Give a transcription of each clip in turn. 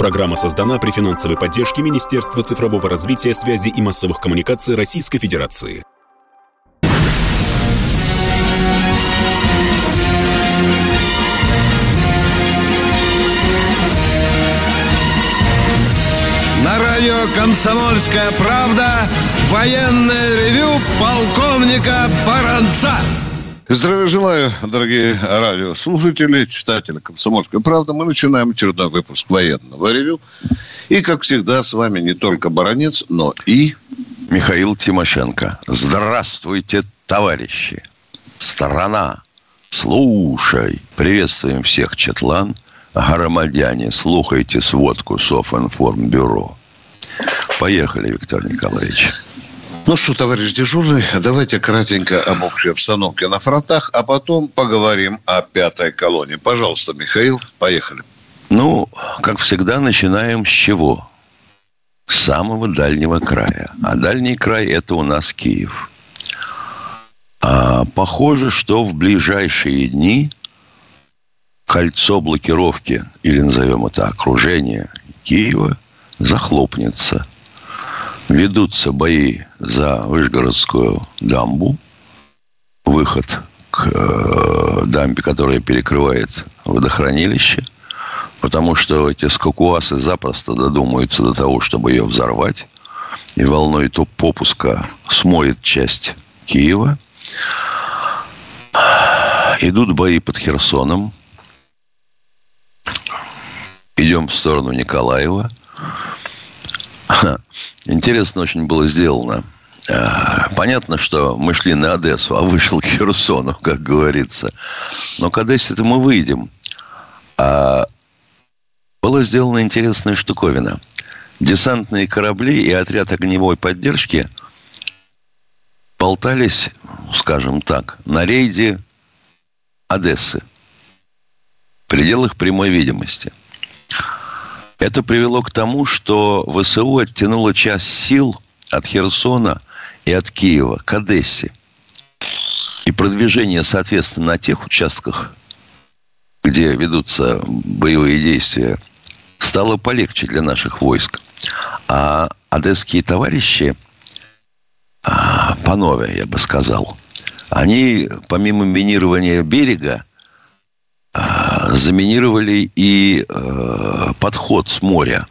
Программа создана при финансовой поддержке Министерства цифрового развития, связи и массовых коммуникаций Российской Федерации. На радио «Комсомольская правда» военное ревю полковника Баранца. Здравия желаю, дорогие радиослушатели, читатели «Комсомольской правды». Мы начинаем очередной выпуск военного ревю. И, как всегда, с вами не только Баранец, но и... Михаил Тимошенко. Здравствуйте, товарищи. Страна, слушай. Приветствуем всех, Четлан. Громадяне, слухайте сводку Софинформбюро. Поехали, Виктор Николаевич. Ну что, товарищ дежурный, давайте кратенько об общей обстановке на фронтах, а потом поговорим о пятой колонии. Пожалуйста, Михаил, поехали. Ну, как всегда, начинаем с чего? С самого дальнего края. А дальний край – это у нас Киев. А похоже, что в ближайшие дни кольцо блокировки, или назовем это окружение Киева, захлопнется – Ведутся бои за Вышгородскую дамбу. Выход к э, дамбе, которая перекрывает водохранилище. Потому что эти скакуасы запросто додумаются до того, чтобы ее взорвать. И волной то попуска смоет часть Киева. Идут бои под Херсоном. Идем в сторону Николаева. Интересно очень было сделано. А, понятно, что мы шли на Одессу, а вышел к Херсону, как говорится. Но к Одессе-то мы выйдем. А была сделана интересная штуковина. Десантные корабли и отряд огневой поддержки болтались, скажем так, на рейде Одессы. В пределах прямой видимости. Это привело к тому, что ВСУ оттянуло часть сил от Херсона и от Киева к Одессе. И продвижение, соответственно, на тех участках, где ведутся боевые действия, стало полегче для наших войск. А одесские товарищи, а, панове, я бы сказал, они, помимо минирования берега, заминировали и э, подход с моря.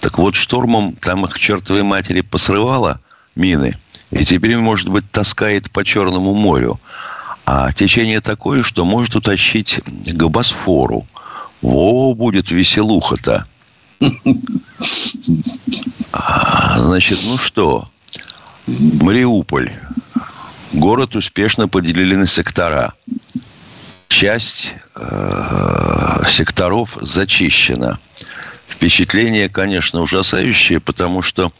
Так вот, штормом там их чертовой матери посрывало мины. И теперь, может быть, таскает по Черному морю. А течение такое, что может утащить к Босфору. Во, будет веселуха-то. А, значит, ну что? Мариуполь. Город успешно поделили на сектора часть э, секторов зачищена. Впечатление, конечно, ужасающее, потому что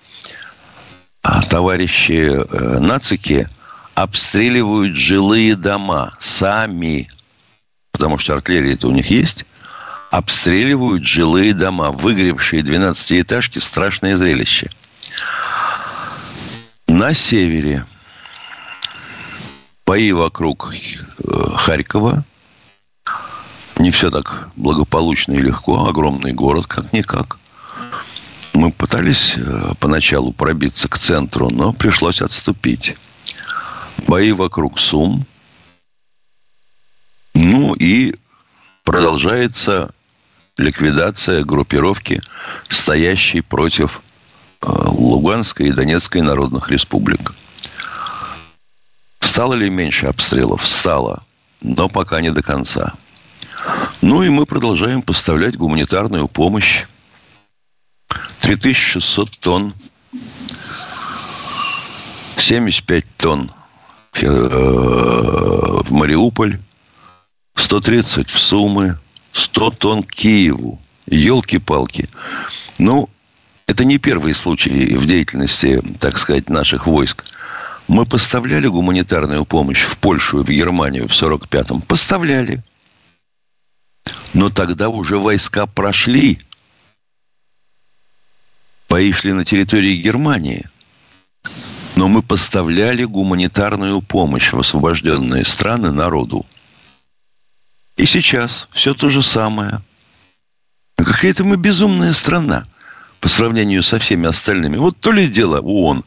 а, товарищи э, нацики обстреливают жилые дома сами, потому что артиллерия-то у них есть, обстреливают жилые дома, выгребшие 12-этажки, страшное зрелище. На севере бои вокруг э, Харькова, не все так благополучно и легко. Огромный город, как-никак. Мы пытались э, поначалу пробиться к центру, но пришлось отступить. Бои вокруг Сум. Ну и продолжается ликвидация группировки, стоящей против э, Луганской и Донецкой народных республик. Стало ли меньше обстрелов? Стало, но пока не до конца. Ну и мы продолжаем поставлять гуманитарную помощь. 3600 тонн. 75 тонн э, в Мариуполь. 130 в Сумы. 100 тонн к Киеву. Елки-палки. Ну, это не первый случай в деятельности, так сказать, наших войск. Мы поставляли гуманитарную помощь в Польшу и в Германию в 45-м. Поставляли. Но тогда уже войска прошли. Бои на территории Германии. Но мы поставляли гуманитарную помощь в освобожденные страны народу. И сейчас все то же самое. Какая-то мы безумная страна по сравнению со всеми остальными. Вот то ли дело ООН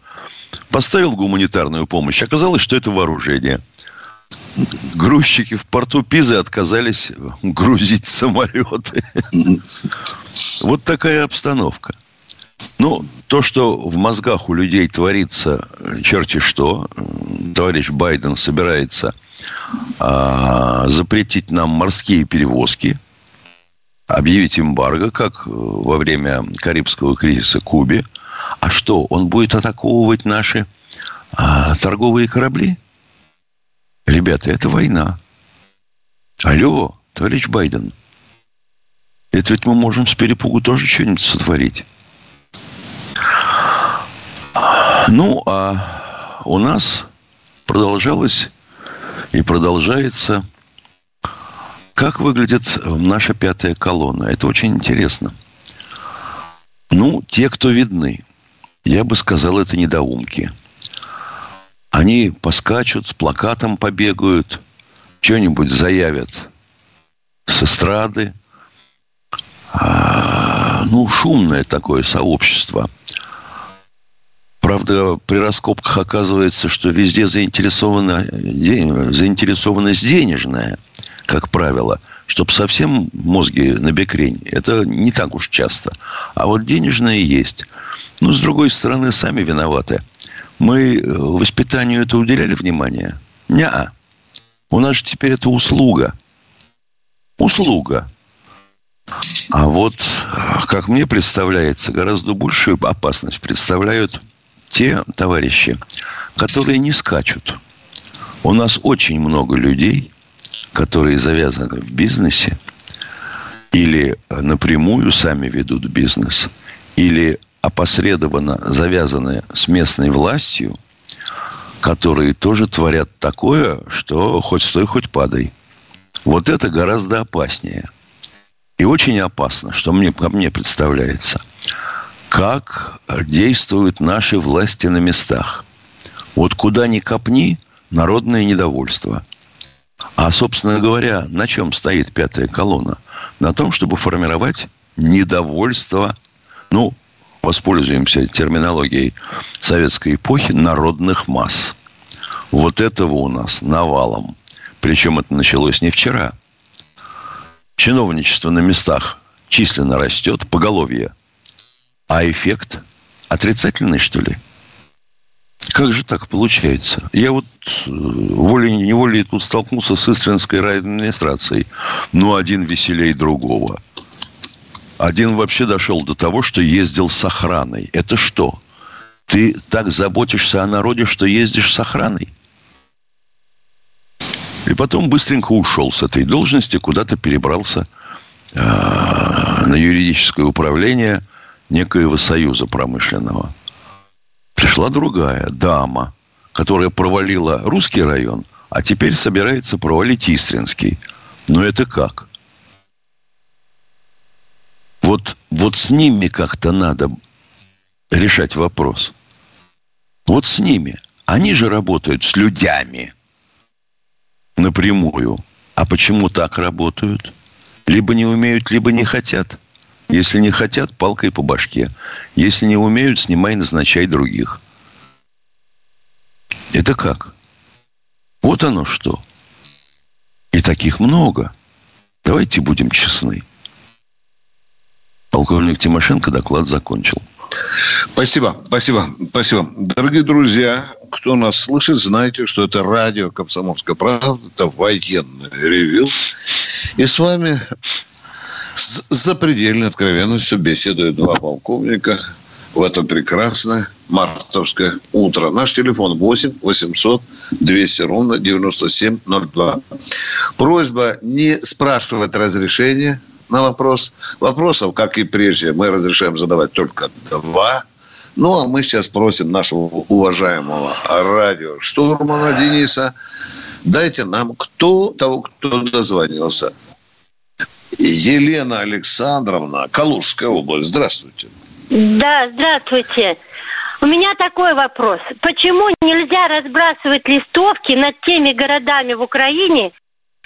поставил гуманитарную помощь, оказалось, что это вооружение. Грузчики в порту Пизы отказались грузить самолеты. Вот такая обстановка. Ну, то, что в мозгах у людей творится, черти что, товарищ Байден собирается а, запретить нам морские перевозки, объявить эмбарго, как во время Карибского кризиса Кубе. А что, он будет атаковывать наши а, торговые корабли? Ребята, это война. Алло, товарищ Байден. Это ведь мы можем с перепугу тоже что-нибудь сотворить. Ну, а у нас продолжалось и продолжается. Как выглядит наша пятая колонна? Это очень интересно. Ну, те, кто видны, я бы сказал, это недоумки. Они поскачут, с плакатом побегают, что-нибудь заявят с эстрады. А, ну, шумное такое сообщество – Правда, при раскопках оказывается, что везде заинтересована, заинтересованность денежная, как правило. Чтобы совсем мозги на бекрень, это не так уж часто. А вот денежная есть. Но, с другой стороны, сами виноваты. Мы воспитанию это уделяли внимание? Не-а. У нас же теперь это услуга. Услуга. А вот, как мне представляется, гораздо большую опасность представляют те товарищи, которые не скачут. У нас очень много людей, которые завязаны в бизнесе или напрямую сами ведут бизнес, или опосредованно завязаны с местной властью, которые тоже творят такое, что хоть стой, хоть падай. Вот это гораздо опаснее. И очень опасно, что мне, ко мне представляется – как действуют наши власти на местах. Вот куда ни копни, народное недовольство. А, собственно говоря, на чем стоит пятая колонна? На том, чтобы формировать недовольство, ну, воспользуемся терминологией советской эпохи, народных масс. Вот этого у нас навалом. Причем это началось не вчера. Чиновничество на местах численно растет, поголовье а эффект отрицательный, что ли? Как же так получается? Я вот э, волей-неволей тут столкнулся с Истринской райадминистрацией. Ну, один веселей другого. Один вообще дошел до того, что ездил с охраной. Это что? Ты так заботишься о народе, что ездишь с охраной? И потом быстренько ушел с этой должности, куда-то перебрался э, на юридическое управление – некоего союза промышленного. Пришла другая дама, которая провалила русский район, а теперь собирается провалить Истринский. Но это как? Вот, вот с ними как-то надо решать вопрос. Вот с ними. Они же работают с людьми напрямую. А почему так работают? Либо не умеют, либо не хотят. Если не хотят, палкой по башке. Если не умеют, снимай, назначай других. Это как? Вот оно что. И таких много. Давайте будем честны. Полковник Тимошенко доклад закончил. Спасибо, спасибо, спасибо. Дорогие друзья, кто нас слышит, знаете, что это радио «Комсомольская правда», это военный ревю. И с вами с запредельной откровенностью беседуют два полковника в это прекрасное мартовское утро. Наш телефон 8 800 200 ровно 9702. Просьба не спрашивать разрешения на вопрос. Вопросов, как и прежде, мы разрешаем задавать только два. Ну, а мы сейчас просим нашего уважаемого радиоштурмана Дениса, дайте нам кто того, кто дозвонился. Елена Александровна, Калужская область. Здравствуйте. Да, здравствуйте. У меня такой вопрос. Почему нельзя разбрасывать листовки над теми городами в Украине,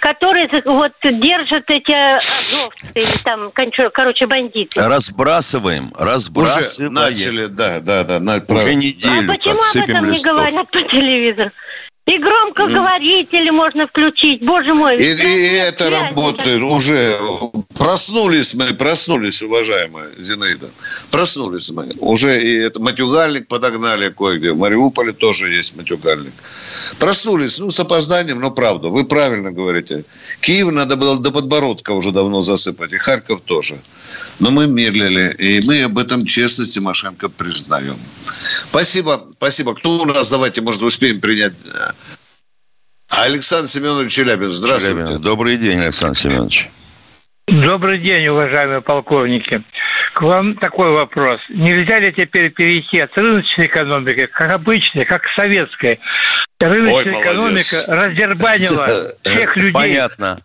которые вот держат эти азовцы или там, короче, бандиты. Разбрасываем, разбрасываем. Уже начали, да, да, да. На, Уже неделю, а почему об этом листов. не говорят по телевизору? И громкоговорители mm. можно включить, боже мой. И, и это работает уже. Проснулись мы, проснулись, уважаемая Зинаида. Проснулись мы. Уже и это матюгальник подогнали кое-где. В Мариуполе тоже есть матюгальник. Проснулись, ну, с опозданием, но правда. Вы правильно говорите. Киев надо было до подбородка уже давно засыпать. И Харьков тоже. Но мы медлили, и мы об этом честно Тимошенко признаем. Спасибо, спасибо. Кто у нас, давайте, может, успеем принять Александр Семенович Челябинск, здравствуйте. Челябинск. Добрый день, Александр Семенович. Добрый день, уважаемые полковники. К вам такой вопрос. Нельзя ли теперь перейти от рыночной экономики, как обычной, как советской, Рыночная Ой, экономика раздербанила всех людей. Понятно.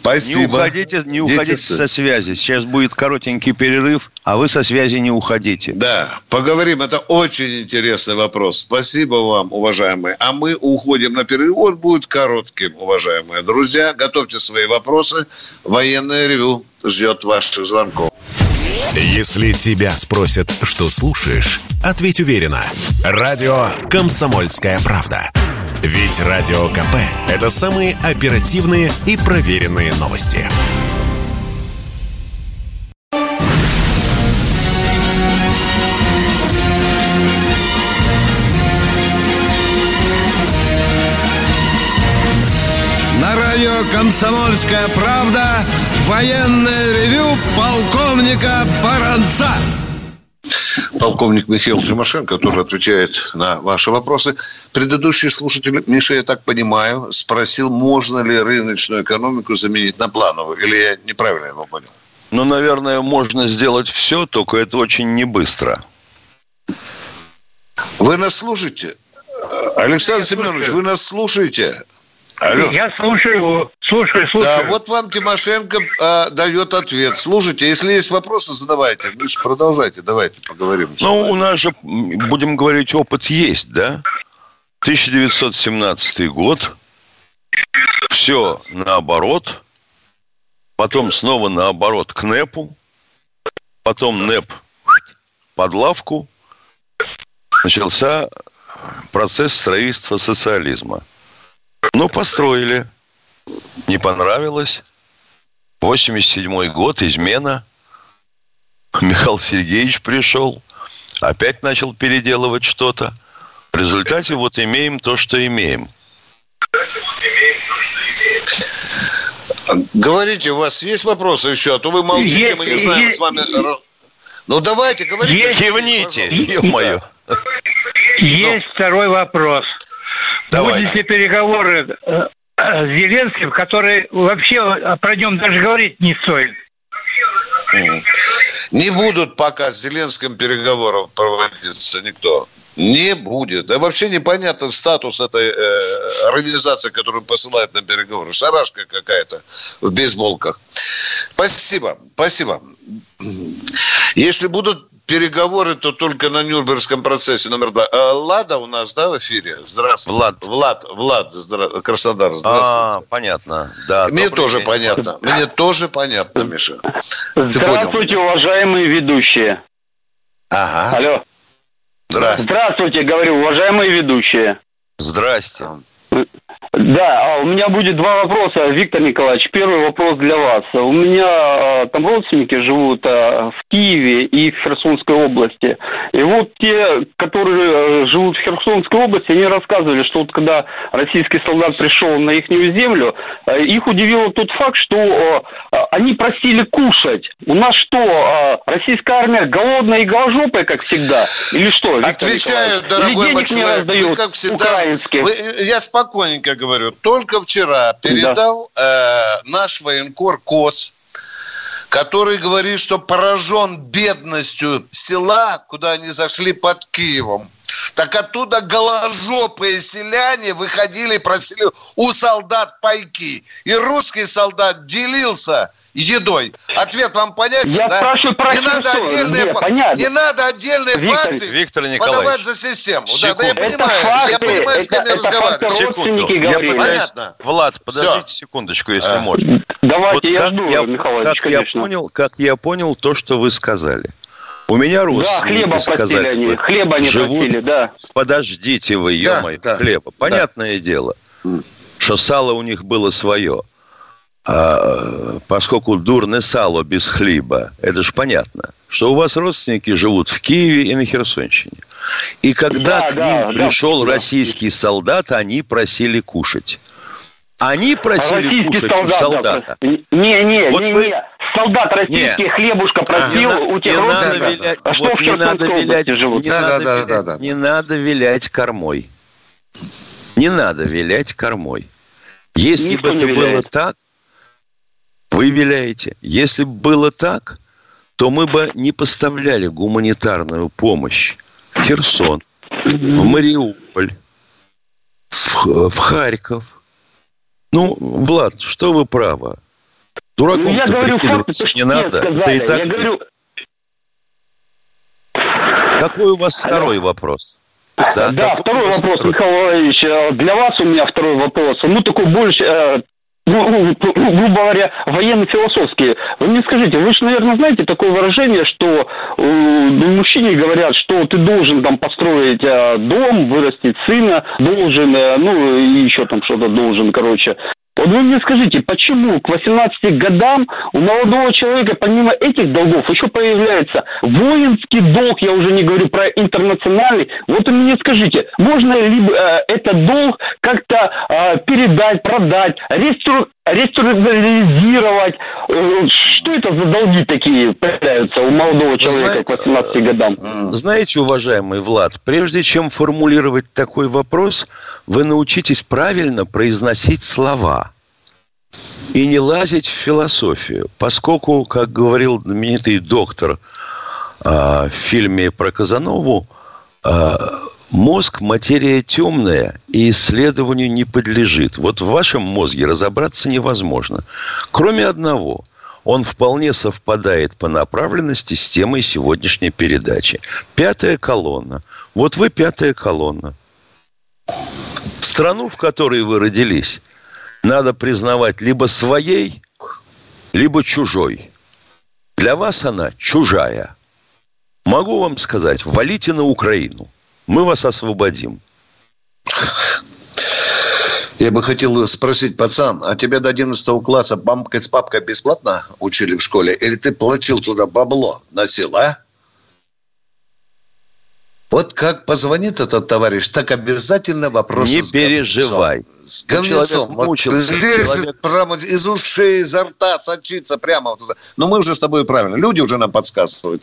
Спасибо. Не уходите, не уходите со связи. Сейчас будет коротенький перерыв, а вы со связи не уходите. Да, поговорим. Это очень интересный вопрос. Спасибо вам, уважаемые. А мы уходим на перерыв. Он будет коротким, уважаемые друзья. Готовьте свои вопросы. Военное ревю ждет ваших звонков. Если тебя спросят, что слушаешь, ответь уверенно. Радио «Комсомольская правда». Ведь Радио КП – это самые оперативные и проверенные новости. На радио «Комсомольская правда» военное ревю полковника Баранца полковник Михаил Тимошенко тоже отвечает на ваши вопросы. Предыдущий слушатель, Миша, я так понимаю, спросил, можно ли рыночную экономику заменить на плановую. Или я неправильно его понял? Ну, наверное, можно сделать все, только это очень не быстро. Вы нас слушаете? Александр я Семенович, слушаю. вы нас слушаете? Алло. Я слушаю, слушаю, слушаю. Да, вот вам Тимошенко а, дает ответ. Слушайте, если есть вопросы, задавайте. Ну, продолжайте, давайте поговорим. Ну, у нас же, будем говорить, опыт есть, да? 1917 год. Все наоборот. Потом снова наоборот к НЭПу. Потом НЭП под лавку. Начался процесс строительства социализма. Ну, построили. Не понравилось. 87 год, измена. Михаил Сергеевич пришел. Опять начал переделывать что-то. В результате вот имеем то, что имеем. Говорите, у вас есть вопросы еще? А то вы молчите, есть, мы не знаем есть, с вами... Ну, давайте, говорите. Есть, Кивните, ё-моё. Есть второй вопрос. Давай. Будут ли переговоры э, с Зеленским, который вообще про нем даже говорить не стоит? Не будут пока с Зеленским переговоров проводиться никто. Не будет. Да вообще непонятен статус этой э, организации, которую посылают на переговоры. Шарашка какая-то в бейсболках. Спасибо, спасибо. Если будут переговоры, то только на Нюрнбергском процессе номер два. А, Лада у нас, да, в эфире? Здравствуйте. Влад. Влад, Влад, здра... Краснодар, здравствуйте. А, понятно, да. Мне тоже день. понятно. Мне тоже понятно, Миша. Здравствуйте, уважаемые ведущие. Ага. Алло. Здравствуйте. Здравствуйте, говорю, уважаемые ведущие. Здрасте. Да, а у меня будет два вопроса, Виктор Николаевич. Первый вопрос для вас. У меня а, там родственники живут а, в Киеве и в Херсонской области. И вот те, которые э, живут в Херсонской области, они рассказывали, что вот когда российский солдат пришел на их землю, э, их удивил тот факт, что они просили кушать. У нас что, российская армия голодная и голожопая, как всегда? Или что, Виктор Отвечаю, Николаевич? дорогой Или денег не раздают, как всегда, украинских? Вы, я спокойненько говорю, только вчера передал да. э, наш военкор Коц, который говорит, что поражен бедностью села, куда они зашли под Киевом. Так оттуда голожопые селяне выходили и просили у солдат пайки. И русский солдат делился едой. Ответ вам понятен, Я да? спрашиваю про не надо отдельные, Нет, понятно. не надо отдельные Виктор- факты Виктор Николаевич, подавать за систему. Да, да, я секунду. Это понимаю, факты, я понимаю, с кем это- я разговариваю. родственники Я пытаюсь- Понятно. Влад, подождите Всё. секундочку, если А. можно. Давайте, Вот я как жду, я, Михайлович, как я понял, как я понял то, что вы сказали. У меня Да, родственники хлеба сказали, они, хлеба они живут просили, да. Подождите вы, Да, ё да, хлеба. Понятное дело, что сало у них было свое. А, поскольку дурное сало без хлеба, это же понятно, что у вас родственники живут в Киеве и на Херсонщине. И когда Да, к да, ним да, пришел да. российский солдат, они просили кушать. Они просили Российский кушать у солдата. Не, не, Вот не, вы- не. Солдат российский Не. хлебушка просил не, у тех не надо вилять, А что вот в не надо вилять, живут? не Да, надо да, да, вилять- да, да. не надо вилять кормой. Не надо вилять кормой. Если Никто бы это было так, вы виляете. Если бы было так, то мы бы не поставляли гуманитарную помощь в Херсон, в Мариуполь, в, в Харьков. Ну, Влад, что вы правы? Ну, я говорю факты, то, не надо. сказали. Это и так Я говорю, Какой у вас второй вопрос? Да, какой второй вопрос, второй? Э, Для вас у меня второй вопрос. Ну, такой больше, э, ну, ну, ну, грубо говоря, военно-философский. Вы мне скажите, вы же, наверное, знаете такое выражение, что э, ну, мужчине говорят, что ты должен там построить э, дом, вырастить сына, должен, э, ну, и еще там что-то должен, короче. Вот вы мне скажите, почему к 18 годам у молодого человека помимо этих долгов еще появляется воинский долг, я уже не говорю про интернациональный. Вот вы мне скажите, можно ли э, этот долг как-то э, передать, продать, рестру- реструктуризировать? Э, что это за долги такие появляются у молодого человека к 18 годам? Знаете, уважаемый Влад, прежде чем формулировать такой вопрос, вы научитесь правильно произносить слова и не лазить в философию, поскольку, как говорил знаменитый доктор а, в фильме про Казанову, а, мозг – материя темная и исследованию не подлежит. Вот в вашем мозге разобраться невозможно. Кроме одного – он вполне совпадает по направленности с темой сегодняшней передачи. Пятая колонна. Вот вы пятая колонна. Страну, в которой вы родились, надо признавать либо своей, либо чужой. Для вас она чужая. Могу вам сказать, валите на Украину. Мы вас освободим. Я бы хотел спросить, пацан, а тебя до 11 класса мамка с папкой бесплатно учили в школе? Или ты платил туда бабло, носил, а? Вот как позвонит этот товарищ, так обязательно вопрос Не с переживай. С человек говнецом. Вот мучился, лезет человек- прямо из ушей, изо рта сочится прямо туда. Но мы уже с тобой правильно. Люди уже нам подсказывают,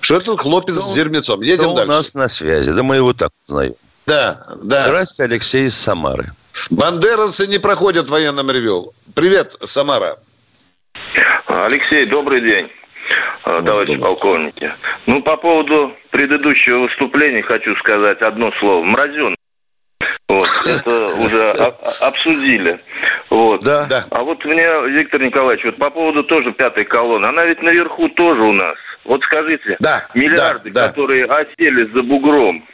что это хлопец Кто- с зермецом. Кто Едем у дальше. нас на связи? Да мы его так знаем. Да, да. Здравствуйте, Алексей из Самары. Бандеровцы не проходят в военном ревю. Привет, Самара. Алексей, добрый день, товарищи полковники. Ну, по поводу предыдущего выступления хочу сказать одно слово. Мразен. Вот, это уже обсудили. Вот. Да. Да. А вот мне, Виктор Николаевич, вот по поводу тоже пятой колонны, она ведь наверху тоже у нас. Вот скажите, Да, миллиарды, да, да. которые осели за бугром.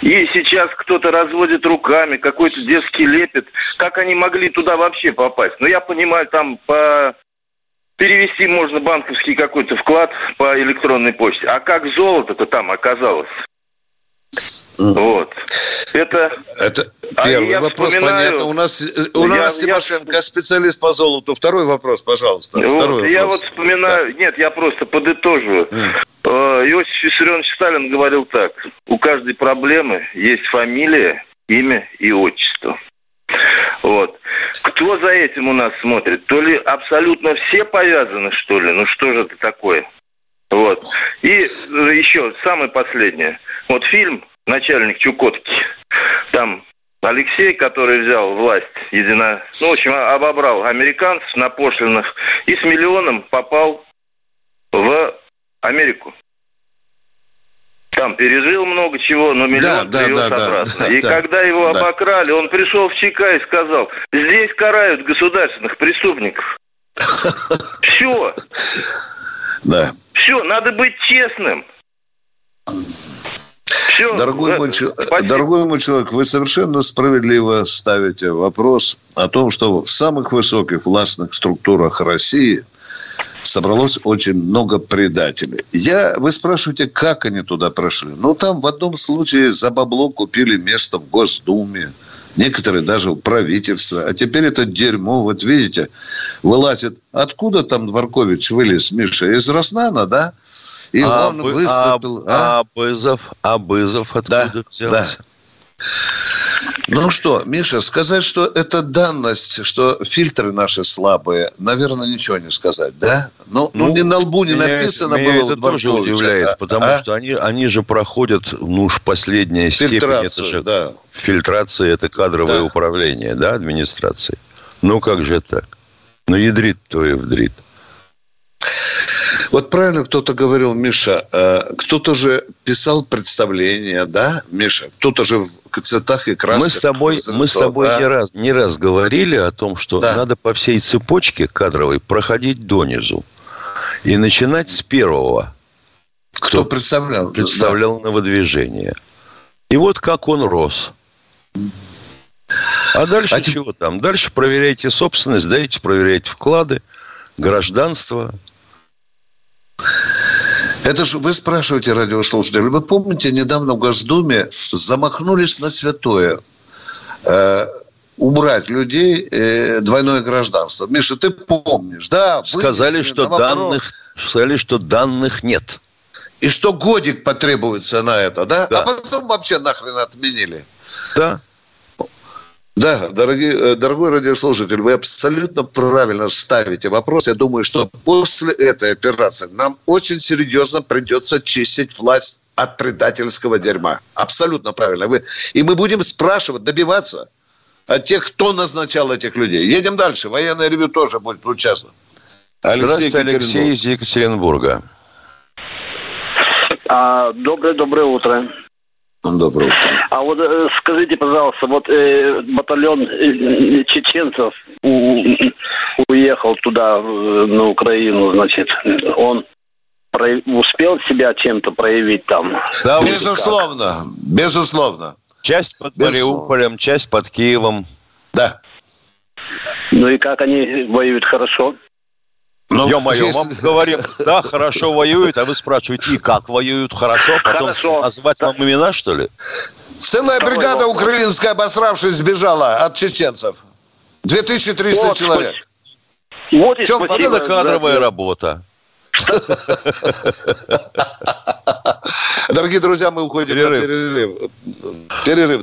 И сейчас кто-то разводит руками, какой-то детский лепет. Как они могли туда вообще попасть? Ну, я понимаю, там по... перевести можно банковский какой-то вклад по электронной почте. А как золото-то там оказалось? Вот. Это Это А первый я вопрос, вспоминаю- понятно. У нас, э, у Я- нас я- Тимошенко специалист по золоту. Второй вопрос, пожалуйста. Вот, Второй я вопрос. вот вспоминаю, нет, я просто подытоживаю. Э, Иосиф Виссарионович Сталин говорил так, у каждой проблемы есть фамилия, имя и отчество. Вот. Кто за этим у нас смотрит? То ли абсолютно все повязаны, что ли? Ну что же это такое? Вот. И э, еще самое последнее. Вот фильм «Начальник Чукотки». Там Алексей, который взял власть едино... Ну, в общем, обобрал американцев на пошлинах и с миллионом попал в Америку. Там пережил много чего, но миллион да, да, да, обратно. да, и да, когда его да. обокрали, он пришел в ЧК и сказал, здесь карают государственных преступников. Все. Да. Все, надо быть честным. Все. Дорогой, мой, дорогой мой человек, вы совершенно справедливо ставите вопрос о том, что в самых высоких властных структурах России собралось очень много предателей. Я, вы спрашиваете, как они туда прошли? Ну, там в одном случае за бабло купили место в Госдуме некоторые даже в правительство. А теперь это дерьмо, вот видите, вылазит. Откуда там Дворкович вылез, Миша? Из Роснана, да? И а, он выступил. А, а? Абызов, Абызов откуда да, взялся? Да. Ну что, Миша, сказать, что это данность, что фильтры наши слабые, наверное, ничего не сказать, да? Ну, ну, ну не на лбу не меня, написано меня было. Это тоже удивляет, а? потому а? что они, они же проходят, ну уж последняя степень, это же да. фильтрация, это кадровое да. управление, да, администрации. Ну как же так? Ну ядрит твой вдрит. Вот правильно кто-то говорил, Миша, э, кто-то же писал представления, да, Миша? Кто-то же в цветах и красках. Мы с тобой, мы с тобой да? не, раз, не раз говорили о том, что да. надо по всей цепочке кадровой проходить донизу. И начинать с первого. Кто, кто представлял? Представлял да. новодвижение. И вот как он рос. А дальше а чего там? Дальше проверяйте собственность, дайте проверять вклады, гражданство, это же вы спрашиваете, радиослушатели, вы помните, недавно в Госдуме замахнулись на святое э, убрать людей э, двойное гражданство. Миша, ты помнишь, да? Сказали, что данных, сказали, что данных нет. И что годик потребуется на это, да? да. А потом вообще нахрен отменили. Да. Да, дорогие, э, дорогой радиослушатель, вы абсолютно правильно ставите вопрос. Я думаю, что после этой операции нам очень серьезно придется чистить власть от предательского дерьма. Абсолютно правильно. Вы... И мы будем спрашивать, добиваться от тех, кто назначал этих людей. Едем дальше. Военное ревю тоже будет участвовать. Алексей Здравствуйте, Алексей из Екатеринбурга. А, доброе, доброе утро. Доброе утро. А вот э, скажите, пожалуйста, вот э, батальон э, чеченцев у, уехал туда, на Украину, значит, он успел себя чем-то проявить там? Да, безусловно, безусловно. Часть под Мариуполем, часть под Киевом. Да. Ну и как они воюют хорошо? Ну, Ё-моё, здесь... вам говорим, да, хорошо воюют, а вы спрашиваете, и как воюют хорошо, потом хорошо. назвать вам имена, что ли? Целая бригада украинская, обосравшись, сбежала от чеченцев. 2300 вот, человек. Вот и чем это кадровая да, работа. Дорогие друзья, мы уходим перерыв. на перерыв. Перерыв.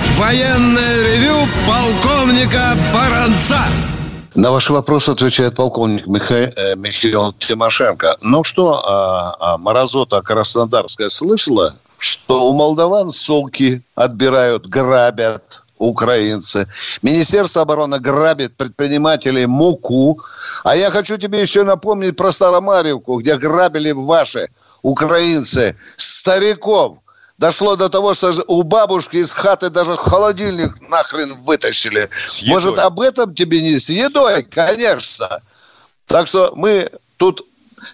военное ревю полковника Баранца. На ваши вопросы отвечает полковник Миха... Э, Михаил Тимошенко. Ну что, а, а Морозота Краснодарская слышала, что у молдаван суки отбирают, грабят украинцы. Министерство обороны грабит предпринимателей муку. А я хочу тебе еще напомнить про Старомарьевку, где грабили ваши украинцы стариков – Дошло до того, что у бабушки из хаты даже холодильник нахрен вытащили. Может, об этом тебе не с едой? Конечно. Так что мы тут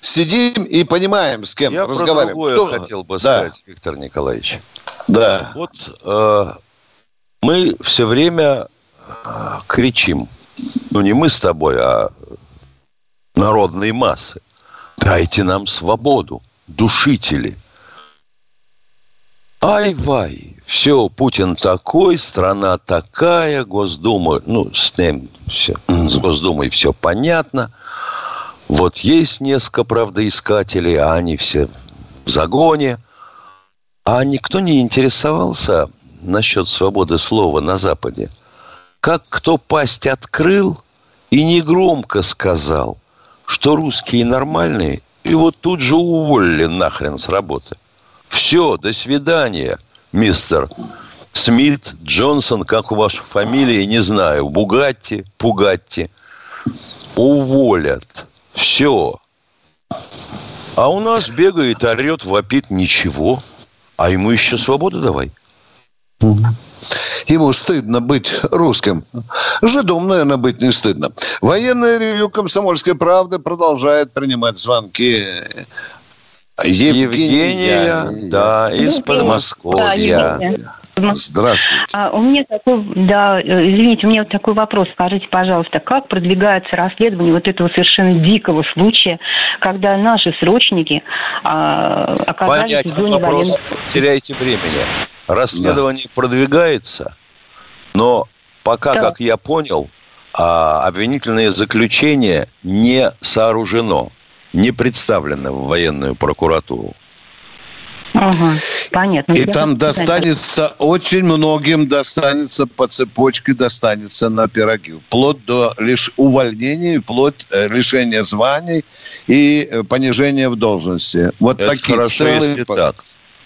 сидим и понимаем, с кем Я разговариваем. Я Кто... хотел бы да. сказать, Виктор Николаевич. Да. Вот э, мы все время э, кричим, ну не мы с тобой, а народные массы. Дайте нам свободу, душители – Ай-вай, все, Путин такой, страна такая, Госдума, ну, с ним все, с Госдумой все понятно. Вот есть несколько правдоискателей, а они все в загоне. А никто не интересовался насчет свободы слова на Западе. Как кто пасть открыл и негромко сказал, что русские нормальные, и вот тут же уволили нахрен с работы. Все, до свидания, мистер Смит, Джонсон, как у вашей фамилии, не знаю, Бугатти, Пугатти. Уволят. Все. А у нас бегает, орет, вопит, ничего. А ему еще свободу давай. Ему стыдно быть русским. Жидом, наверное, быть не стыдно. Военное ревю «Комсомольской правды» продолжает принимать звонки. Евгения, Евгения да, из Подмосковья. Да, Здравствуйте. А, у меня такой, да, извините, у меня вот такой вопрос. Скажите, пожалуйста, как продвигается расследование вот этого совершенно дикого случая, когда наши срочники а, оказались Понять в зоне вопрос, военных... теряете времени. Расследование да. продвигается, но пока, да. как я понял, а, обвинительное заключение не сооружено, не представлено в военную прокуратуру. Ага, понятно. И там достанется, очень многим достанется по цепочке, достанется на пироги. Вплоть до лишь увольнения, вплоть э, лишения званий и э, понижения в должности. Вот Это такие хорошо, целые... если так.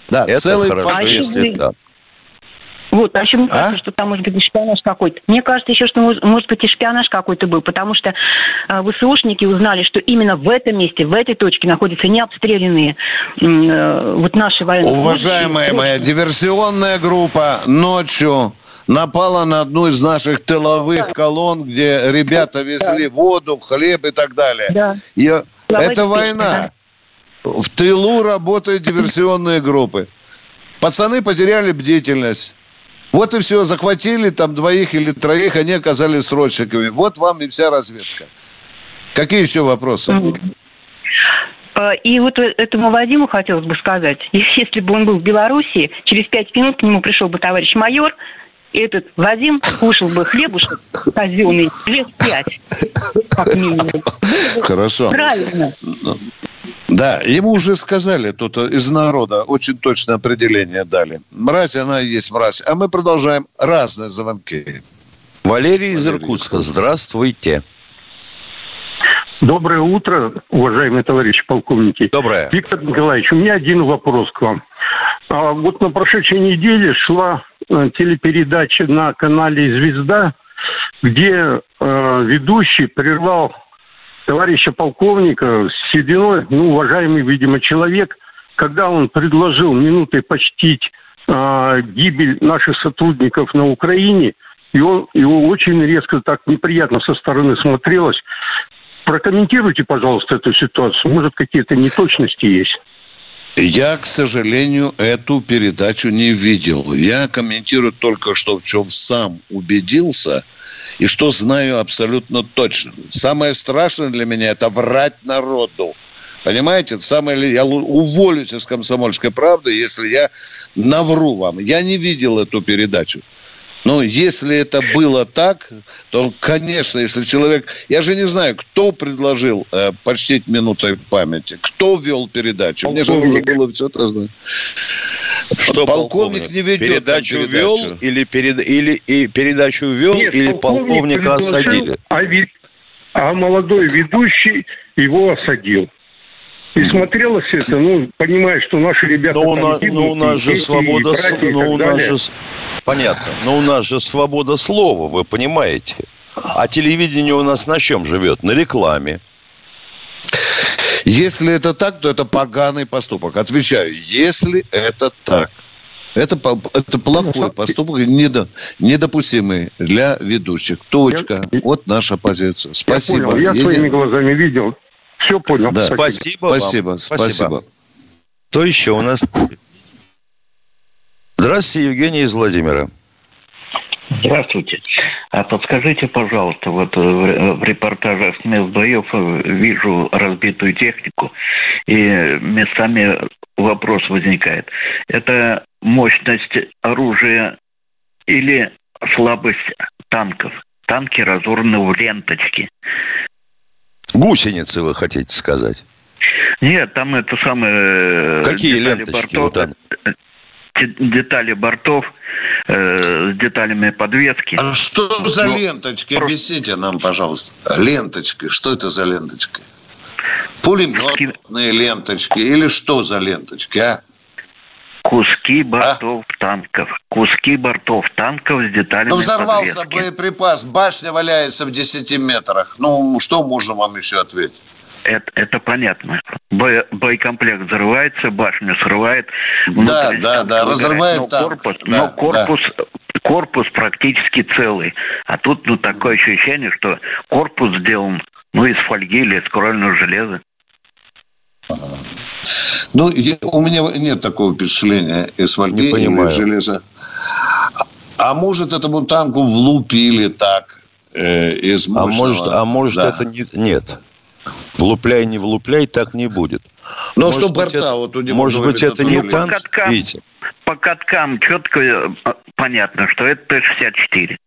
Да, Это целый хорошо, пакет. если так. Вот, а мне А? кажется, что там может быть и шпионаж какой-то. Мне кажется еще, что может, быть и шпионаж какой-то был, потому что э, ВСУшники узнали, что именно в этом месте, в этой точке находятся необстрелянные э, вот наши военные. Уважаемая моя диверсионная группа ночью напала на одну из наших тыловых колонн, где ребята везли воду, хлеб и так далее. Да. И Слава это война. В тылу работают диверсионные группы. Пацаны потеряли бдительность. Вот и все, захватили там двоих или троих, они оказались срочниками. Вот вам и вся разведка. Какие еще вопросы? Э, И вот э- этому Вадиму хотелось бы сказать, если бы он был в Белоруссии, через пять минут к нему пришел бы товарищ майор, и этот Вадим кушал бы хлебушек казенный лет пять, как минимум. Хорошо. Правильно. Да, ему уже сказали, тут из народа очень точное определение дали. Мразь, она и есть мразь. А мы продолжаем разные звонки. Валерий из Иркутска, здравствуйте. Доброе утро, уважаемые товарищи полковники. Доброе. Виктор Николаевич, у меня один вопрос к вам. А, вот на прошедшей неделе шла э, телепередача на канале «Звезда», где э, ведущий прервал товарища полковника сединой, ну, уважаемый, видимо, человек, когда он предложил минутой почтить э, гибель наших сотрудников на Украине, и он его очень резко так неприятно со стороны смотрелось. Прокомментируйте, пожалуйста, эту ситуацию. Может, какие-то неточности есть? Я, к сожалению, эту передачу не видел. Я комментирую только, что в чем сам убедился и что знаю абсолютно точно. Самое страшное для меня – это врать народу. Понимаете, самое я уволюсь из комсомольской правды, если я навру вам. Я не видел эту передачу. Но если это было так, то, конечно, если человек... Я же не знаю, кто предложил э, почтить минутой памяти, кто ввел передачу. Мне же уже было все это знать. Что полковник, полковник не ведет передачу, там вел передачу. или, перед, или и передачу вел Нет, или полковник полковника осадили? А, ве- а молодой ведущий его осадил. И смотрелось это, ну, понимая, что наши ребята... Но у, там нас, гибнут, но у нас и же свобода, но у нас далее. же, понятно, но у нас же свобода слова, вы понимаете. А телевидение у нас на чем живет? На рекламе. Если это так, то это поганый поступок. Отвечаю, если это так. Это, это плохой поступок, недо- недопустимый для ведущих. Точка. Вот наша позиция. Спасибо. Я понял, я своими глазами видел. Все понял. Да. Спасибо вам. Спасибо, спасибо. Кто еще у нас? Здравствуйте, Евгений из Владимира. Здравствуйте. А подскажите, пожалуйста, вот э, в в репортажах с мест боев э, вижу разбитую технику, и местами вопрос возникает. Это мощность оружия или слабость танков? Танки разорваны в ленточки. Гусеницы, вы хотите сказать? Нет, там это самое... э, Какие ленточки бортов, у танков? Детали бортов э, с деталями подвески. А что за Ну, ленточки? просто- Объясните нам, пожалуйста. Ленточки. Что это за ленточки? Пулеметные ленточки или что за ленточки, а? Куски бортов а? танков. Куски бортов танков с деталями Ну, взорвался подвески. боеприпас, башня валяется в 10 метрах. Ну, что можно вам еще ответить? Это, это понятно. Бо, боекомплект взрывается, башню срывает. Да, да, да, разрывает но корпус, да, но корпус, да. корпус практически целый. А тут ну, такое ощущение, что корпус сделан ну, из фольги или из крольного железа. Ну, я, у меня нет такого впечатления из фольги или из железа. А может, этому танку влупили так э, из мощного... А может, а может да. это не, нет. Влупляй, не влупляй, так не будет. Ну, а что борта это, вот у него Может говорит, быть, это не танк, по каткам, видите? По каткам четко э, понятно, что это Т-64.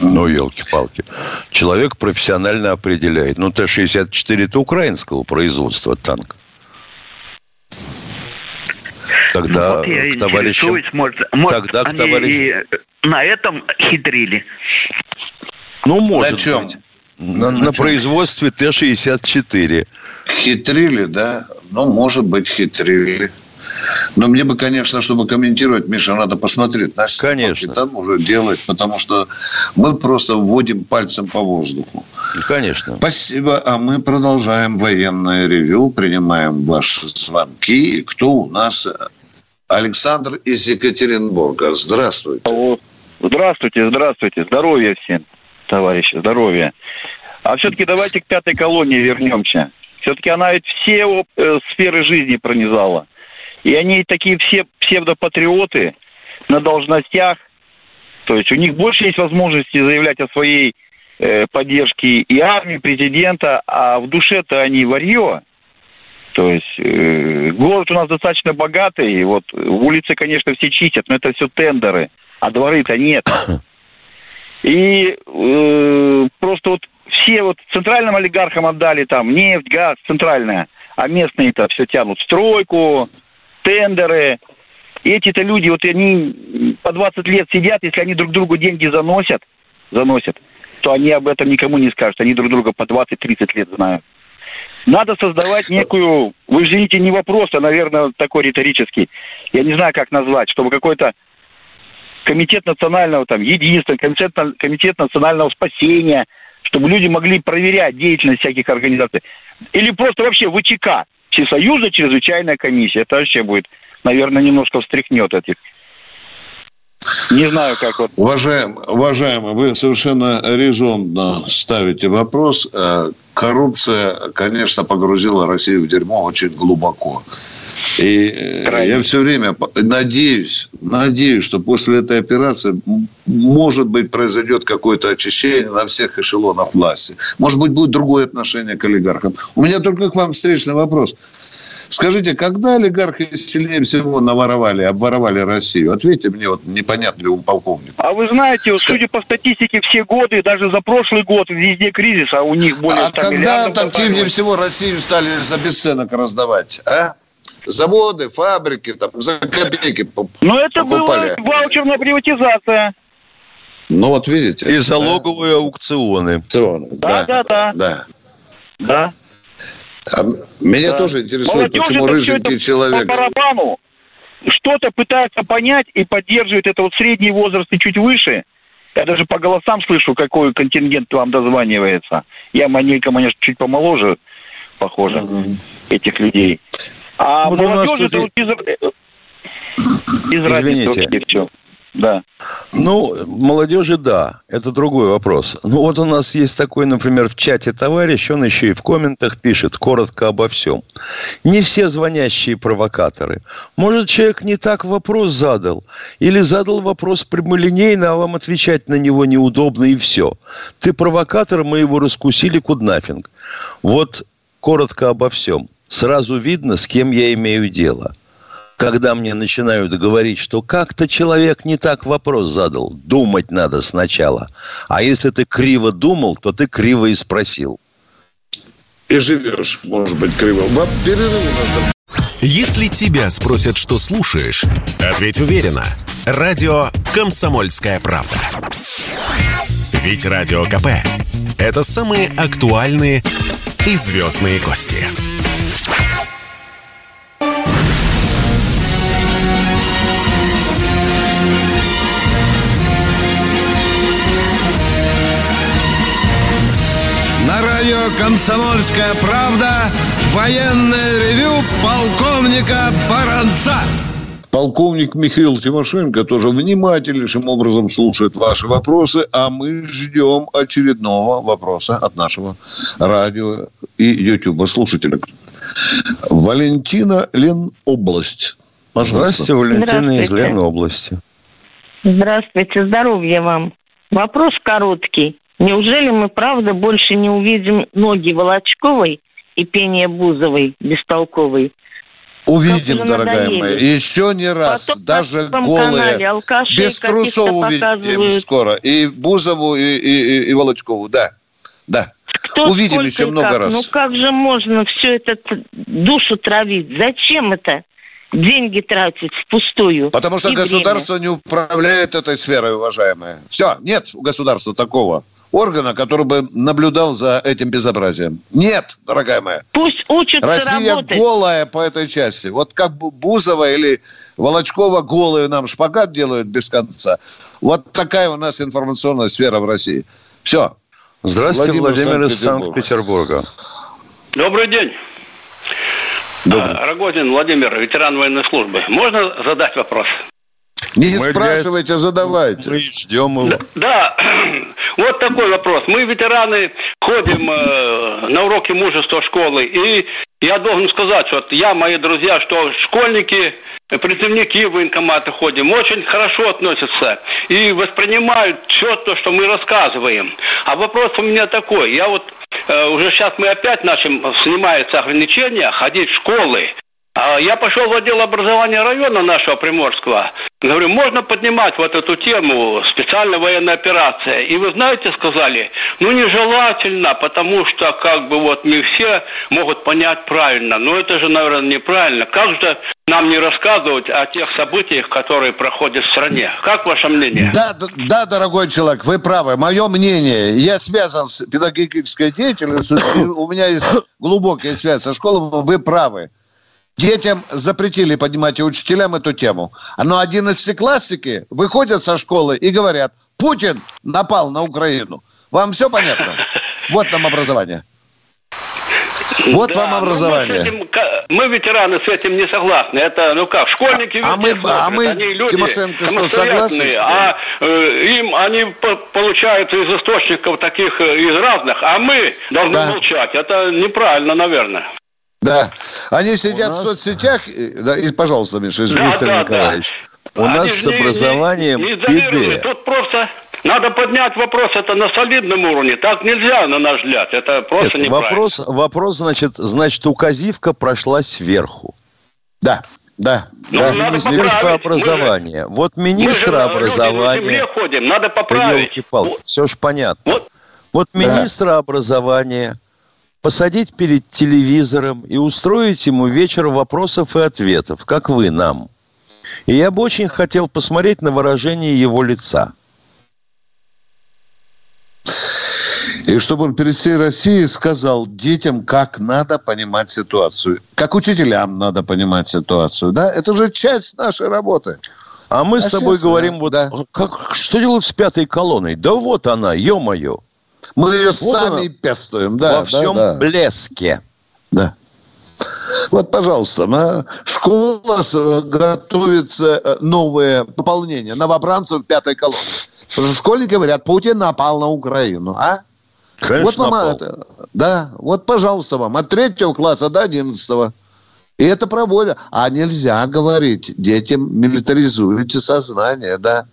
Ну, елки-палки. Человек профессионально определяет. Ну, Т-64 это украинского производства танк. Тогда ну, вот я к товарищам... Может, может, тогда к товарищам... на этом хитрили. Ну, может на чем? быть. На, на, на производстве Т-64. Хитрили, да? Ну, может быть, хитрили. Но мне бы, конечно, чтобы комментировать, Миша, надо посмотреть на Конечно. И там уже делать, потому что мы просто вводим пальцем по воздуху. Конечно. Спасибо. А мы продолжаем военное ревю, принимаем ваши звонки. Кто у нас? Александр из Екатеринбурга. Здравствуйте. Здравствуйте, здравствуйте. Здоровья всем, товарищи, здоровья. А все-таки давайте к пятой колонии вернемся. Все-таки она ведь все э, сферы жизни пронизала. И они такие все псевдопатриоты на должностях. То есть у них больше есть возможности заявлять о своей э, поддержке и армии, президента, а в душе-то они варье. То есть э, город у нас достаточно богатый, вот улицы, конечно, все чистят, но это все тендеры, а дворы-то нет. И э, просто вот все вот центральным олигархам отдали там нефть, газ, центральная, а местные-то все тянут стройку, тендеры. Эти-то люди, вот они по 20 лет сидят, если они друг другу деньги заносят, заносят, то они об этом никому не скажут. Они друг друга по 20-30 лет знают. Надо создавать некую, вы извините, не вопрос, а, наверное, такой риторический. Я не знаю, как назвать, чтобы какой-то комитет национального там единства, комитет, комитет национального спасения, чтобы люди могли проверять деятельность всяких организаций. Или просто вообще ВЧК, Всесоюзная чрезвычайная комиссия. Это вообще будет, наверное, немножко встряхнет этих не знаю, как вот. Уважаем, уважаемый, вы совершенно резонно ставите вопрос. Э, коррупция, конечно, погрузила Россию в дерьмо очень глубоко. И э, Правильно. я все время надеюсь, надеюсь, что после этой операции, может быть, произойдет какое-то очищение на всех эшелонах власти. Может быть, будет другое отношение к олигархам. У меня только к вам встречный вопрос. Скажите, когда олигархи сильнее всего наворовали, обворовали Россию? Ответьте мне, вот непонятно ли у полковника. А вы знаете, вот, судя по статистике, все годы, даже за прошлый год, везде кризис, а у них более А когда активнее всего Россию стали за бесценок раздавать, а? Заводы, фабрики, там, за копейки Ну, это покупали. была ваучерная приватизация. Ну, вот видите. И залоговые да. аукционы. Аукционы, да. Да, да, да. Да. А меня да. тоже интересует, Молодежь почему рыженький человек... По барабану что-то пытается понять и поддерживает это вот средний возраст и чуть выше. Я даже по голосам слышу, какой контингент вам дозванивается. Я маленько, конечно, чуть помоложе, похоже, угу. этих людей. А молодежь это вот без, без разницы вообще все. Да. Ну, молодежи, да, это другой вопрос. Ну, вот у нас есть такой, например, в чате товарищ, он еще и в комментах пишет коротко обо всем. Не все звонящие провокаторы. Может, человек не так вопрос задал, или задал вопрос прямолинейно, а вам отвечать на него неудобно, и все. Ты провокатор, мы его раскусили, куднафинг. Вот коротко обо всем сразу видно, с кем я имею дело. Когда мне начинают говорить, что как-то человек не так вопрос задал, думать надо сначала. А если ты криво думал, то ты криво и спросил. И живешь, может быть, криво. Вам Если тебя спросят, что слушаешь, ответь уверенно. Радио «Комсомольская правда». Ведь Радио КП – это самые актуальные и «Звездные гости». На радио «Комсомольская правда» военное ревю полковника Баранца. Полковник Михаил Тимошенко тоже внимательнейшим образом слушает ваши вопросы, а мы ждем очередного вопроса от нашего радио и ютуба слушателя. Валентина Ленобласть. Пожалуйста. Здравствуйте, Валентина из Здравствуйте. Ленобласти. Здравствуйте, здоровья вам. Вопрос короткий. Неужели мы, правда, больше не увидим ноги Волочковой и пение Бузовой бестолковой? Увидим, Как уже дорогая надоели. моя. Еще не раз. Потом даже на голые. канале алкашей Без трусов каких-то увидим показывают. скоро. И Бузову, и, и, и- и Волочкову. Да. Да. Кто Увидим еще много как? раз. Ну как же можно все это душу травить? Зачем это? Деньги тратить впустую. Потому что И время. государство не управляет этой сферой, уважаемая. Все, нет у государства такого органа, который бы наблюдал за этим безобразием. Нет, дорогая моя. Пусть учатся Россия работать. голая по этой части. Вот как Бу- Бузова или Волочкова голые нам шпагат делают без конца. Вот такая у нас информационная сфера в России. Все. Здравствуйте, Владимир, из Санкт-Петербурга. Добрый день. А, Рогозин Владимир, ветеран военной службы. Можно задать вопрос? Не Мы для спрашивайте, задавайте. Мы ждем его. Да, вот такой вопрос. Мы, ветераны, ходим э, на уроки мужества школы, и я должен сказать, что вот я, мои друзья, что школьники, призывники в военкоматы ходим, очень хорошо относятся и воспринимают все то, что мы рассказываем. А вопрос у меня такой. Я вот э, уже сейчас мы опять начнем снимаются ограничения ходить в школы. А я пошел в отдел образования района нашего Приморского. Говорю, можно поднимать вот эту тему специальная военная операция. И вы знаете, сказали, ну нежелательно, потому что как бы вот не все могут понять правильно. Но это же, наверное, неправильно. Как же нам не рассказывать о тех событиях, которые проходят в стране? Как ваше мнение? Да, да, дорогой человек, вы правы. Мое мнение, я связан с педагогической деятельностью, у меня есть глубокая связь со школой, вы правы. Детям запретили поднимать и учителям эту тему. Но одиннадцатиклассники выходят со школы и говорят, Путин напал на Украину. Вам все понятно? Вот нам образование. Вот Да, вам мы образование. с этим, Мы, ветераны, с этим не согласны. Это, ну как, школьники А везде мы- а смотрят, мы, они люди Тимошенко, что, согласны, а э, им они по- получают из источников таких, э, из разных, а мы должны Да. молчать. Это неправильно, наверное. Да. Они сидят в соцсетях. да, и, пожалуйста, Миша. Да, Виктор да, Николаевич, у Они нас с не- не- образованием не изолированы. беды. Тут просто надо поднять вопрос это на солидном уровне. Так нельзя, на наш взгляд. Это просто Нет, неправильно. вопрос, вопрос, значит, значит, указивка прошла сверху. Да, да. Ну, да. Министерство поправить. Мы же- образования. Вот Мы же, министра э, люди на образования. ходим, надо Да поправить. елки-палки, все ж понятно. Вот. Вот Да. министра образования посадить перед телевизором и устроить ему вечер вопросов и ответов, как вы нам. И я бы очень хотел посмотреть на выражение его лица. И чтобы он перед всей Россией сказал детям, как надо понимать ситуацию. Как учителям надо понимать ситуацию. Да? Это же часть нашей работы. А мы с тобой говорим, вот да. как, что делать с пятой колонной? Да вот она, ё-моё. Мы ее Вот сами она. пестуем. Да, во всем да. блеске. Да. Вот, пожалуйста, на- школа с- готовится э, новое пополнение новобранцев пятой колонны. Потому что Школьники говорят, Путин напал на Украину. А? Конечно, вот вам напал. да, вот, пожалуйста, вам от третьего класса до одиннадцатого. И это проводят. А нельзя говорить детям, милитаризуйте сознание, да.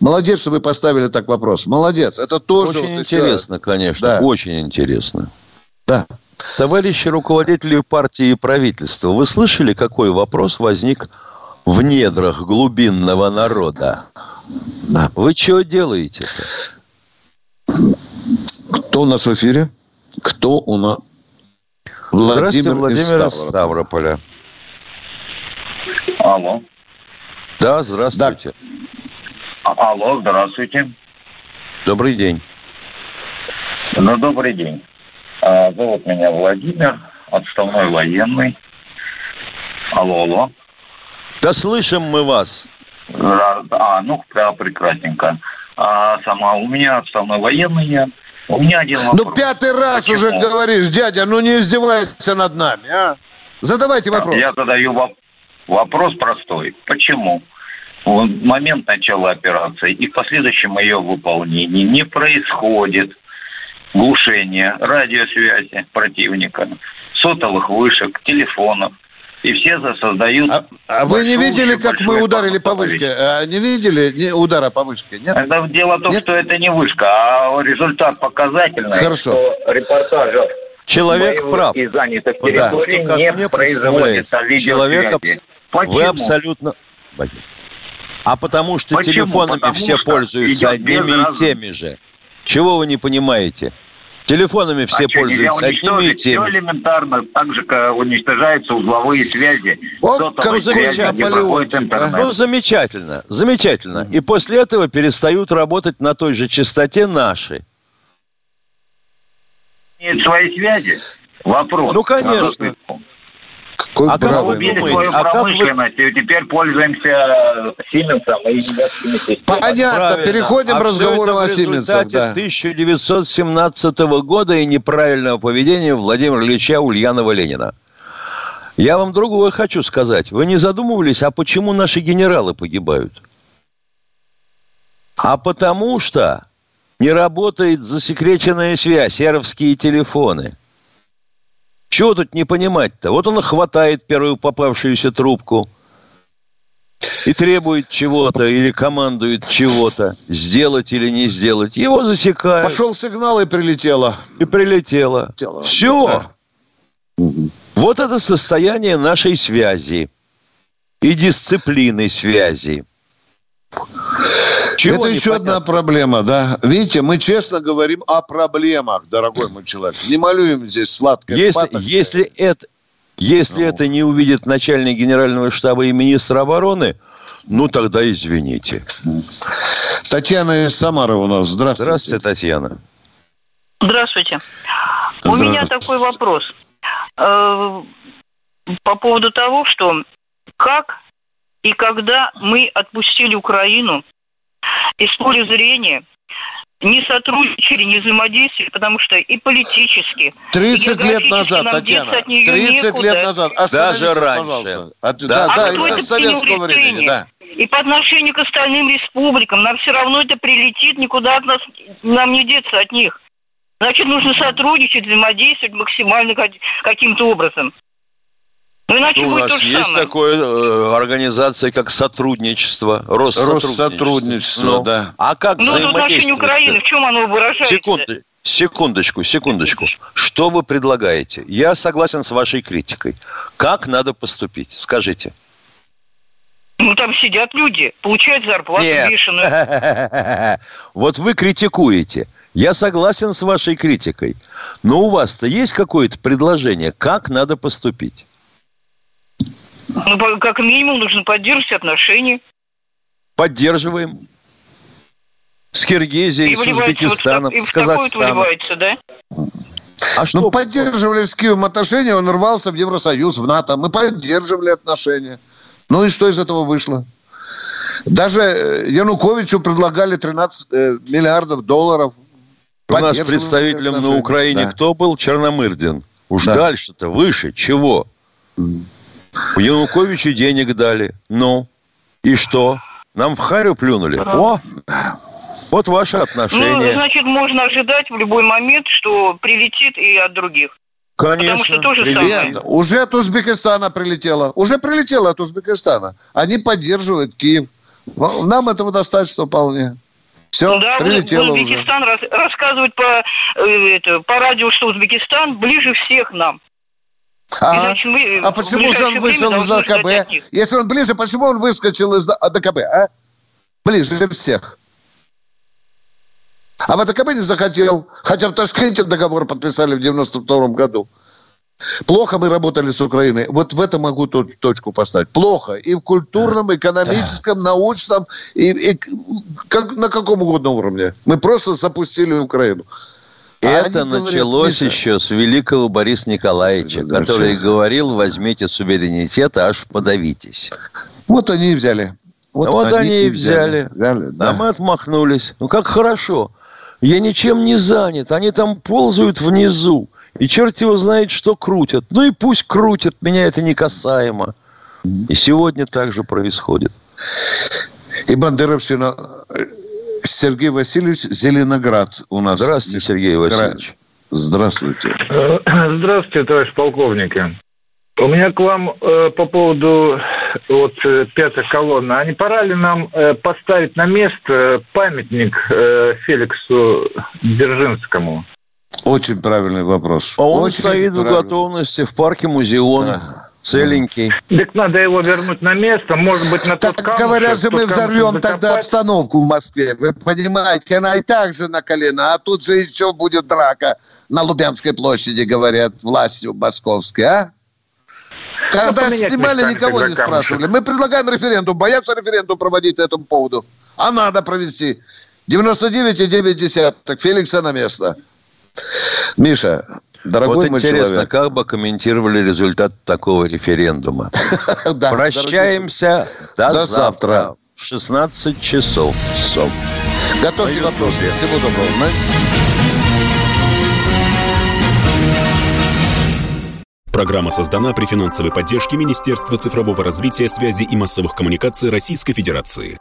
Молодец, что вы поставили так вопрос. Молодец. Это тоже... Очень вот еще- интересно, конечно, Да. очень интересно. Да. Товарищи руководители партии и правительства, вы слышали, какой вопрос возник в недрах глубинного народа? Да. Вы что делаете-то? Кто у нас в эфире? Кто у нас? Здравствуйте, Владимир из Ставрополя. Ставрополя. Алло. Да, здравствуйте. Алло, здравствуйте. Добрый день. Ну, добрый день. А, зовут меня Владимир, отставной военный. Алло, алло. Да слышим мы вас. А, ну, да, прекрасненько. А сама у меня отставной военный я. У меня один вопрос. Ну, пятый раз Почему? уже говоришь, дядя, ну не издевайся над нами, а? Задавайте вопрос. Я задаю воп- вопрос простой. Почему в момент начала операции и в последующем ее выполнении не происходит глушение радиосвязи противника, сотовых вышек, телефонов, и все создают... А вы не видели, как мы ударили по вышке? А, Не видели не- удара по вышке? Нет? Это дело в том, что это не вышка, а результат показательный. Хорошо. Что Человек прав. и занятых что, территорий как не мне производится человек абс- Вы абсолютно... А потому что Почему? телефонами Потому все что пользуются одними и раз- теми же. Чего вы не понимаете? Телефонами все а пользуются одними и? Все теми же. элементарно, так же, как уничтожаются узловые связи. Вот как Наполеончик, а? Ну, замечательно, замечательно. И после этого перестают работать на той же частоте наши. Имеют свои связи? Вопрос. Ну, конечно. Какой А как вы Убили думаете, свою а как вы- промышленность, и теперь пользуемся Сименсом и немецкими системами. Понятно, Правильно. переходим А к разговорам о Сименсах. результате Да. 1917 года и неправильного поведения Владимира Ильича Ульянова-Ленина. Я вам другое хочу сказать. Вы не задумывались, а почему наши генералы погибают? А потому что не работает засекреченная связь, серовские телефоны. Чего тут не понимать-то? Вот он хватает первую попавшуюся трубку и требует чего-то или командует чего-то, сделать или не сделать. Его засекают. Пошел сигнал и прилетело. И прилетело. Тело. Все. Вот это состояние нашей связи и дисциплины связи. Чего Это еще непонятно? одна проблема, да. Видите, мы честно говорим о проблемах, дорогой мой человек. Не малюем здесь сладкое. Если, если это, если Ну. это не увидит начальник генерального штаба и министр обороны, ну тогда извините. Татьяна Самары у нас. Здравствуйте. Здравствуйте, Татьяна. Здравствуйте. У меня такой вопрос. Э, По поводу того, что как и когда мы отпустили Украину из поля зрения, не сотрудничали, не взаимодействовали, потому что и политически, 30 и лет назад, Татьяна. деться от нее 30 некуда. лет назад. Даже раньше. пожалуйста. От- Да. да, А да, кто из это советского времени, решение? да. И по отношению к остальным республикам нам все равно это прилетит, никуда от нас нам не деться от них. Значит, нужно сотрудничать, взаимодействовать максимально как- каким-то образом. Ну, иначе Ну, у будет нас то же есть самое. такая э, организация, как сотрудничество, Россотрудничество. Россотрудничество, Ну, да. А как Ну, взаимодействовать? Украины, в чем оно выражается? Секунду, секундочку, секундочку. Что вы предлагаете? Я согласен с вашей критикой. Как надо поступить? Скажите. Ну, там сидят люди, получают зарплату Нет. бешеную. Вот вы критикуете. Я согласен с вашей критикой. Но у вас-то есть какое-то предложение, как надо поступить? Ну, как минимум, нужно поддерживать отношения. Поддерживаем. С Киргизией, И с вливается вот в так- Узбекистаном, и с в Казахстаном. да? А что? Ну, поддерживали с Киевом отношения, он рвался в Евросоюз, в НАТО. Мы поддерживали отношения. Ну и что из этого вышло? Даже э, Януковичу предлагали 13 э, миллиардов долларов. У нас представителем на. Украине Да. кто был? Черномырдин. Уж Да. дальше-то, выше, чего? Януковичу денег дали. Ну, и что? Нам в харю плюнули? О, вот ваши Ну, отношения. значит, можно ожидать в любой момент, что прилетит и от других. Конечно. Потому что то же прилетит. самое. Нет, уже от Узбекистана прилетело. Уже прилетело от Узбекистана. Они поддерживают Киев. Ну, Нам этого достаточно вполне. Все, да, прилетело уже. Узбекистан рас- рассказывает по, э, это, по радио, что Узбекистан ближе всех нам. А, мы а почему же он вышел из АКБ? Если он ближе, почему он выскочил из АДКБ, а? Ближе всех. А в АДКБ не захотел. Хотя в Ташкенте договор подписали в 92 году. Плохо мы работали с Украиной. Вот в это могу то- точку поставить. Плохо. И в культурном, экономическом, научном, и, и как, на каком угодно уровне. Мы просто запустили Украину. Это началось говорят, еще с великого Бориса Николаевича, да, который все. говорил, возьмите суверенитет, аж подавитесь. Вот они и взяли. Вот, вот они, они и взяли. взяли да. А мы отмахнулись. Ну как хорошо. Я ничем не занят. Они там ползают внизу. И черт его знает, что крутят. Ну и пусть крутят. Меня это не касаемо. И сегодня так же происходит. И Бандеровщина Сергей Васильевич Зеленоград у нас. Здравствуйте, Сергей Васильевич. Здравствуйте. Здравствуйте, товарищ полковники. У меня к вам э, по поводу вот э, пятой колонны. А не пора ли нам э, поставить на место памятник э, Феликсу Дзержинскому? Очень правильный вопрос. А он Очень стоит правильный. в готовности в парке Музеон. Да целенький. Так надо его вернуть на место, может быть, на так, тот камушек. Говорят же, мы взорвем тогда обстановку в Москве. Вы понимаете, она и так же на колено, а тут же еще будет драка на Лубянской площади, говорят, властью московской, а? Когда ну, снимали, никого не спрашивали. Мы предлагаем референдум. Боятся референдум проводить по этому поводу. А надо провести. 99,9. Феликса на место. Миша, Дорогой вот интересно, человек. как бы комментировали результат такого референдума. Прощаемся до завтра в 16 часов. Готовьте вопросы. Всего доброго. Программа создана при финансовой поддержке Министерства цифрового развития, связи и массовых коммуникаций Российской Федерации.